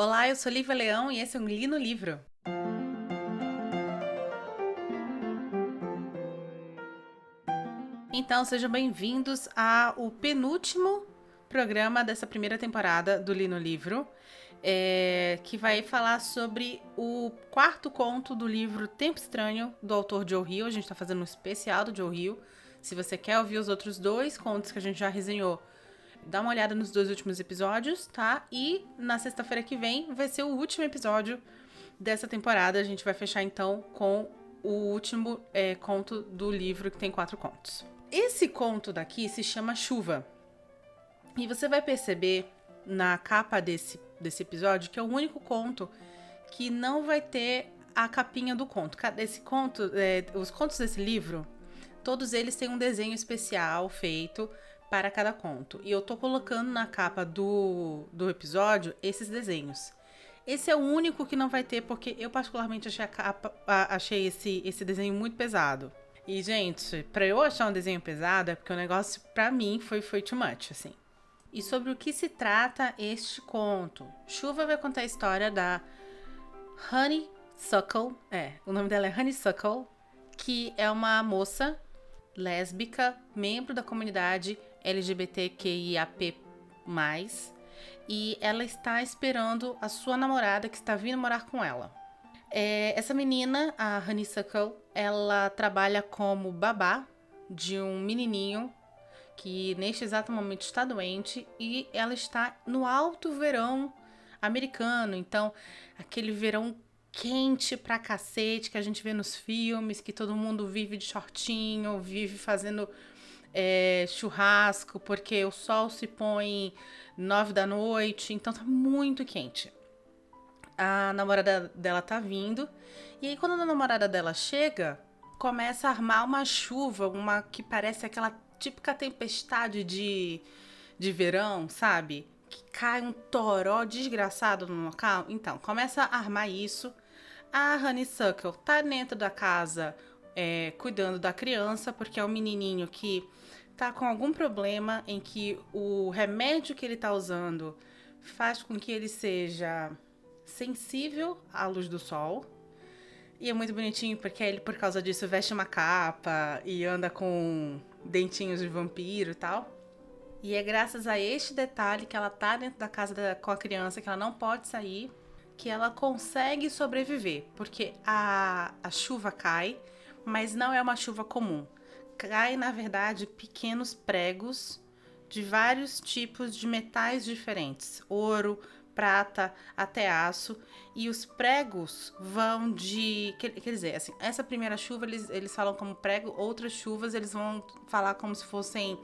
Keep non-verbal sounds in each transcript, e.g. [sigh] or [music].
Olá, eu sou Lívia Leão e esse é um Li no Livro. Então, sejam bem-vindos ao penúltimo programa dessa primeira temporada do Li no Livro, é, que vai falar sobre o quarto conto do livro Tempo Estranho, do autor Joe Hill. A gente está fazendo um especial do Joe Hill. Se você quer ouvir os outros dois contos que a gente já resenhou, dá uma olhada nos dois últimos episódios, tá? E na sexta-feira que vem vai ser o último episódio dessa temporada. A gente vai fechar então com o último é, conto do livro, que tem quatro contos. Esse conto daqui se chama Chuva. E você vai perceber na capa desse, desse episódio que é o único conto que não vai ter a capinha do conto. Esse conto, é, os contos desse livro, todos eles têm um desenho especial feito para cada conto. E eu tô colocando na capa do, do episódio esses desenhos. Esse é o único que não vai ter, porque eu particularmente achei, capa, achei esse, esse desenho muito pesado. E, gente, para eu achar um desenho pesado, é porque o negócio, para mim, foi, foi too much, assim. E sobre o que se trata este conto? Chuva vai contar a história da Honeysuckle, é, o nome dela é Honeysuckle, que é uma moça lésbica, membro da comunidade LGBTQIAP+, e ela está esperando a sua namorada que está vindo morar com ela. É, essa menina, a Honeysuckle, ela trabalha como babá de um menininho que neste exato momento está doente e ela está no alto verão americano, então aquele verão quente pra cacete que a gente vê nos filmes, que todo mundo vive de shortinho, vive fazendo é, churrasco, porque o sol se põe nove da noite, então tá muito quente. A namorada dela tá vindo, e aí quando a namorada dela chega, começa a armar uma chuva, uma que parece aquela típica tempestade de, de verão, sabe? Que cai um toró desgraçado no local. Então, começa a armar isso. A Honeysuckle tá dentro da casa é, cuidando da criança, porque é um menininho que tá com algum problema em que o remédio que ele tá usando faz com que ele seja sensível à luz do sol. E é muito bonitinho porque ele, por causa disso, veste uma capa e anda com dentinhos de vampiro e tal. E é graças a este detalhe que ela tá dentro da casa da, com a criança, que ela não pode sair, que ela consegue sobreviver. Porque a, a chuva cai mas não é uma chuva comum. Cai, na verdade, pequenos pregos de vários tipos de metais diferentes: ouro, prata, até aço. E os pregos vão de. Quer, dizer, assim, essa primeira chuva eles, eles falam como prego, outras chuvas eles vão falar como se fossem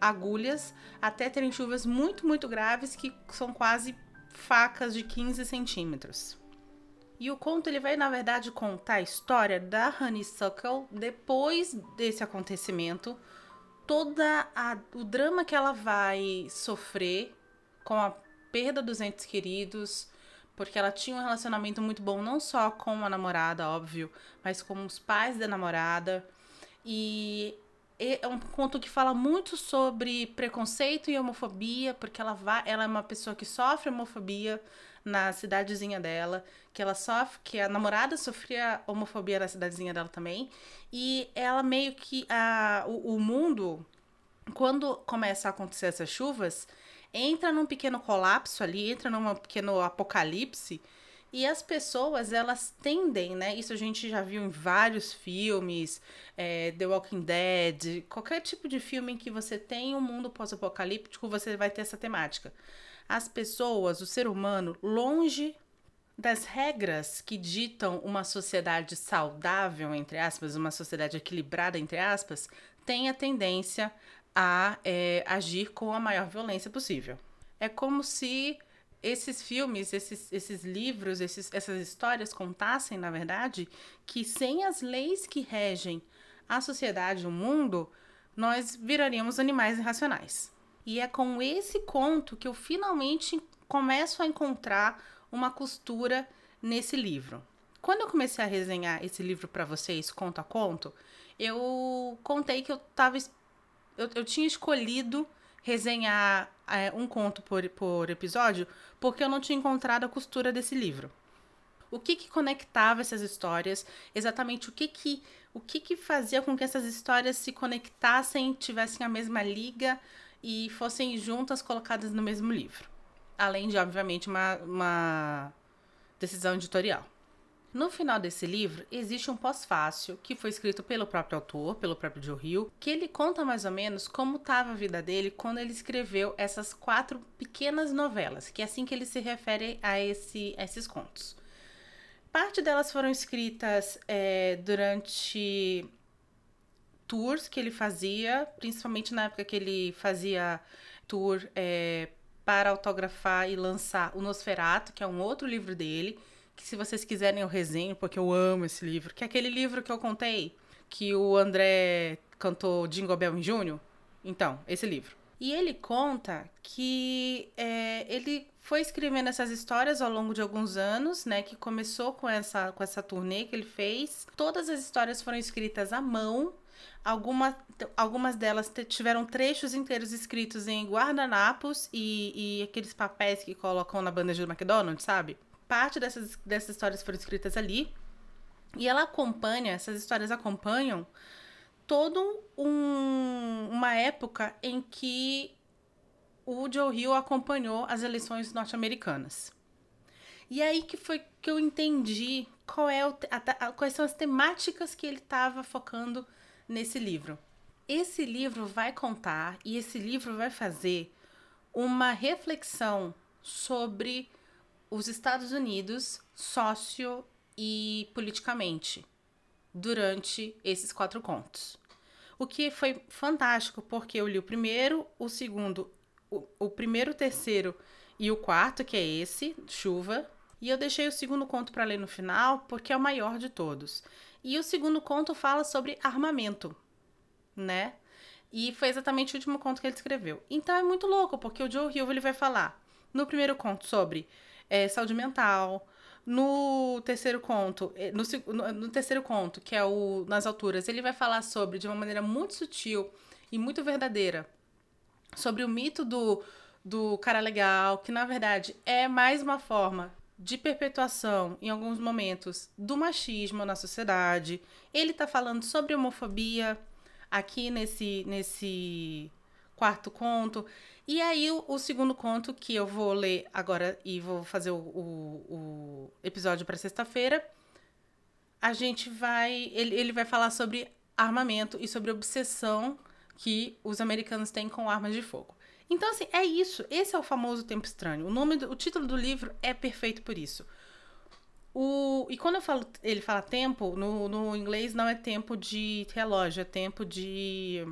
agulhas, até terem chuvas muito, muito graves que são quase facas de 15 centímetros. E o conto ele vai, na verdade, contar a história da Honeysuckle depois desse acontecimento, toda a, o drama que ela vai sofrer com a perda dos entes queridos, porque ela tinha um relacionamento muito bom não só com a namorada, óbvio, mas com os pais da namorada. E é um conto que fala muito sobre preconceito e homofobia, porque ela vai, ela é uma pessoa que sofre homofobia na cidadezinha dela, que ela sofre, que a namorada sofria homofobia na cidadezinha dela também, e ela meio que a o, o mundo quando começa a acontecer essas chuvas, entra num pequeno colapso ali, entra num pequeno apocalipse e as pessoas, elas tendem, né? Isso a gente já viu em vários filmes, é, The Walking Dead, qualquer tipo de filme em que você tem um mundo pós-apocalíptico, você vai ter essa temática. As pessoas, o ser humano, longe das regras que ditam uma sociedade saudável, entre aspas, uma sociedade equilibrada, entre aspas, tem a tendência a é, agir com a maior violência possível. É como se esses filmes, esses, esses livros, esses, essas histórias contassem, na verdade, que sem as leis que regem a sociedade, o mundo, nós viraríamos animais irracionais. E é com esse conto que eu finalmente começo a encontrar uma costura nesse livro. Quando eu comecei a resenhar esse livro para vocês, conto a conto, eu contei que eu tava. Eu, eu tinha escolhido resenhar é, um conto por, por episódio, porque eu não tinha encontrado a costura desse livro. O que que conectava essas histórias? Exatamente o que que o que que fazia com que essas histórias se conectassem, tivessem a mesma liga e fossem juntas colocadas no mesmo livro. Além de, obviamente, uma, uma decisão editorial. No final desse livro, existe um pós-fácil que foi escrito pelo próprio autor, pelo próprio Joe Hill, que ele conta mais ou menos como estava a vida dele quando ele escreveu essas quatro pequenas novelas, que é assim que ele se refere a, esse, a esses contos. Parte delas foram escritas é, durante tours que ele fazia, principalmente na época que ele fazia tour é, para autografar e lançar o Nosferato, que é um outro livro dele, que se vocês quiserem eu resenho, porque eu amo esse livro, que é aquele livro que eu contei, que o André cantou Jingle Bell em junho. Então, esse livro. E ele conta que é, ele foi escrevendo essas histórias ao longo de alguns anos, né? Que começou com essa, com essa turnê que ele fez. Todas as histórias foram escritas à mão. Alguma, algumas delas tiveram trechos inteiros escritos em guardanapos e, e aqueles papéis que colocam na bandeja do McDonald's, sabe? Parte dessas, dessas histórias foram escritas ali. E ela acompanha, essas histórias acompanham todo um, uma época em que o Joe Hill acompanhou as eleições norte-americanas. E aí que foi que eu entendi qual é o, a, a, quais são as temáticas que ele estava focando nesse livro. Esse livro vai contar e esse livro vai fazer uma reflexão sobre os Estados Unidos sócio e politicamente durante esses quatro contos. O que foi fantástico, porque eu li o primeiro, o segundo, o, o primeiro, o terceiro e o quarto, que é esse, Chuva. E eu deixei o segundo conto para ler no final, porque é o maior de todos. E o segundo conto fala sobre armamento, né? E foi exatamente o último conto que ele escreveu. Então é muito louco, porque o Joe Hill ele vai falar no primeiro conto sobre é, saúde mental, no terceiro conto, eh, no, no, no, terceiro conto, que é o Nas Alturas, ele vai falar sobre, de uma maneira muito sutil e muito verdadeira, sobre o mito do, do cara legal, que na verdade é mais uma forma de perpetuação, em alguns momentos, do machismo na sociedade. Ele tá falando sobre homofobia aqui nesse, nesse quarto conto. E aí, o, o, segundo conto que eu vou ler agora e vou fazer o, o, o episódio para sexta-feira, a gente vai. Ele, ele vai falar sobre armamento e sobre obsessão que os americanos têm com armas de fogo. Então, assim, é isso. Esse é o famoso Tempo Estranho. O nome do, o título do livro é perfeito por isso. O, e quando eu falo, ele fala tempo, no, no inglês não é tempo de relógio, é tempo de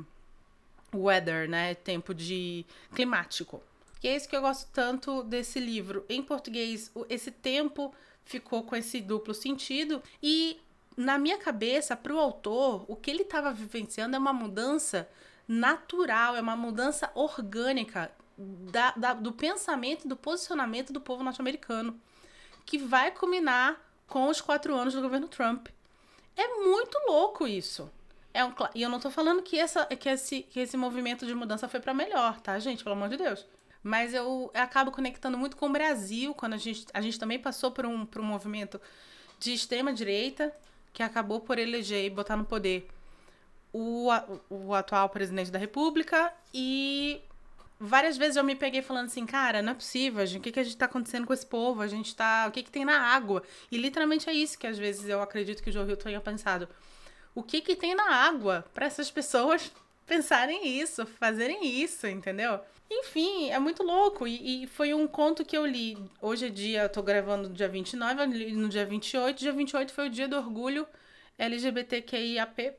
weather, né? Tempo de climático. E é isso que eu gosto tanto desse livro. Em português, esse tempo ficou com esse duplo sentido e na minha cabeça, para o autor, o que ele estava vivenciando é uma mudança natural, é uma mudança orgânica da, da, do pensamento e do posicionamento do povo norte-americano, que vai culminar com os quatro anos do governo Trump. É muito louco isso. É um, e eu não tô falando que, essa, que, esse, que esse movimento de mudança foi para melhor, tá, gente? Pelo amor de Deus. Mas eu, eu acabo conectando muito com o Brasil, quando a gente, a gente também passou por um, por um movimento de extrema-direita, que acabou por eleger e botar no poder o, o atual presidente da República. E várias vezes eu me peguei falando assim, cara, não é possível, gente, o que, que a gente tá acontecendo com esse povo? A gente tá. O que, que tem na água? E literalmente é isso que às vezes eu acredito que o Joe Hill tenha pensado o que que tem na água para essas pessoas [laughs] pensarem isso, fazerem isso, entendeu? Enfim, é muito louco. E, e, foi um conto que eu li. Hoje é dia, eu tô gravando dia 29, eu li no dia 28. Dia 28 foi o dia do orgulho LGBTQIAP+.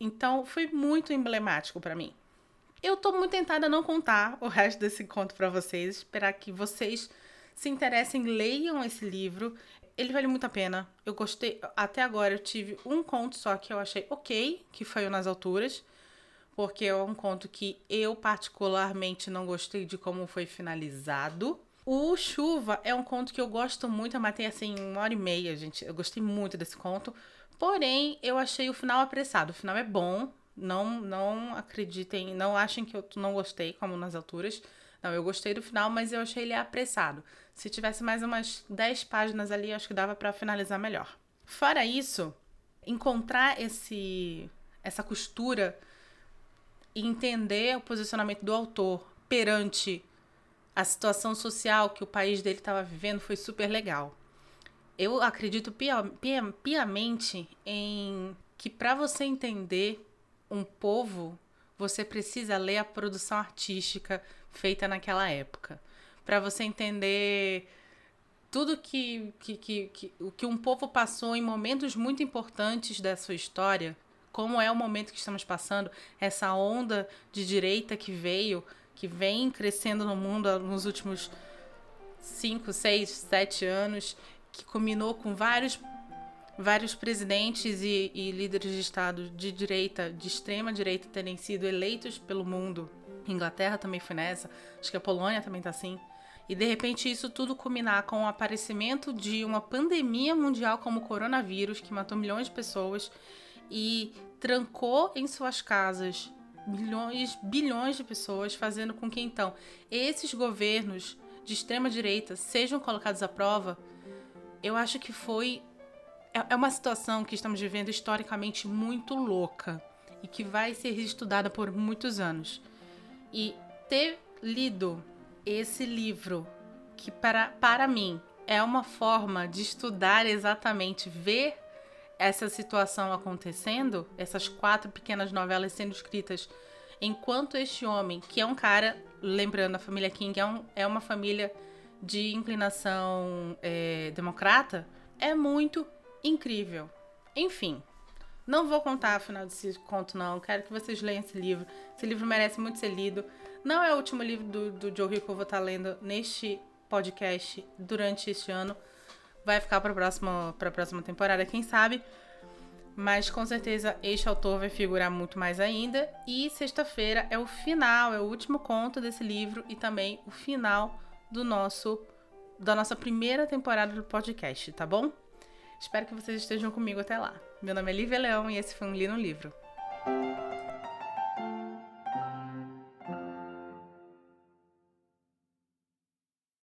Então, foi muito emblemático para mim. Eu tô muito tentada a não contar o [laughs] resto desse conto para vocês, esperar que vocês se interessem, leiam esse livro ele vale muito a pena. Eu gostei. Até agora eu tive um conto só que eu achei ok, que foi o Nas Alturas. Porque é um conto que eu particularmente não gostei de como foi finalizado. O Chuva é um conto que eu gosto muito. Eu matei assim uma hora e meia, gente. Eu gostei muito desse conto. Porém, eu achei o final apressado. O final é bom, Não, não acreditem, não achem que eu não gostei, como nas alturas. Não, eu gostei do final, mas eu achei ele apressado. Se tivesse mais umas 10 páginas ali, acho que dava para finalizar melhor. Fora isso, encontrar esse essa costura e entender o posicionamento do autor perante a situação social que o país dele estava vivendo foi super legal. Eu acredito pia, pia, piamente em que para você entender um povo, você precisa ler a produção artística feita naquela época. Para você entender tudo que, que, que, que, o que um povo passou em momentos muito importantes da sua história, como é o momento que estamos passando, essa onda de direita que veio, que vem crescendo no mundo nos últimos 5, 6, 7 anos, que combinou com vários vários presidentes e, e, líderes de Estado de direita, de extrema direita, terem sido eleitos pelo mundo. Inglaterra também foi nessa, acho que a Polônia também está assim. E de repente isso tudo combinar com o aparecimento de uma pandemia mundial como o coronavírus, que matou milhões de pessoas e trancou em suas casas milhões, bilhões de pessoas, fazendo com que então esses governos de extrema direita sejam colocados à prova. Eu acho que foi é, é uma situação que estamos vivendo historicamente muito louca e que vai ser estudada por muitos anos. E ter lido esse livro, que para, para mim é uma forma de estudar exatamente, ver essa situação acontecendo, essas quatro pequenas novelas sendo escritas, enquanto este homem, que é um cara, lembrando, a família King é, um, é uma família de inclinação é, democrata, é muito incrível. Enfim, não vou contar o final desse conto, não. Quero que vocês leiam esse livro. Esse livro merece muito ser lido. Não é o último livro do, do Joe Hill que eu vou estar lendo neste podcast durante este ano. Vai ficar para a próxima, próxima temporada, quem sabe. Mas com certeza este autor vai figurar muito mais ainda. E sexta-feira é o final, é o último conto desse livro e também o final do nosso da nossa primeira temporada do podcast, tá bom? Espero que vocês estejam comigo até lá. Meu nome é Lívia Leão e esse foi um Li no Livro.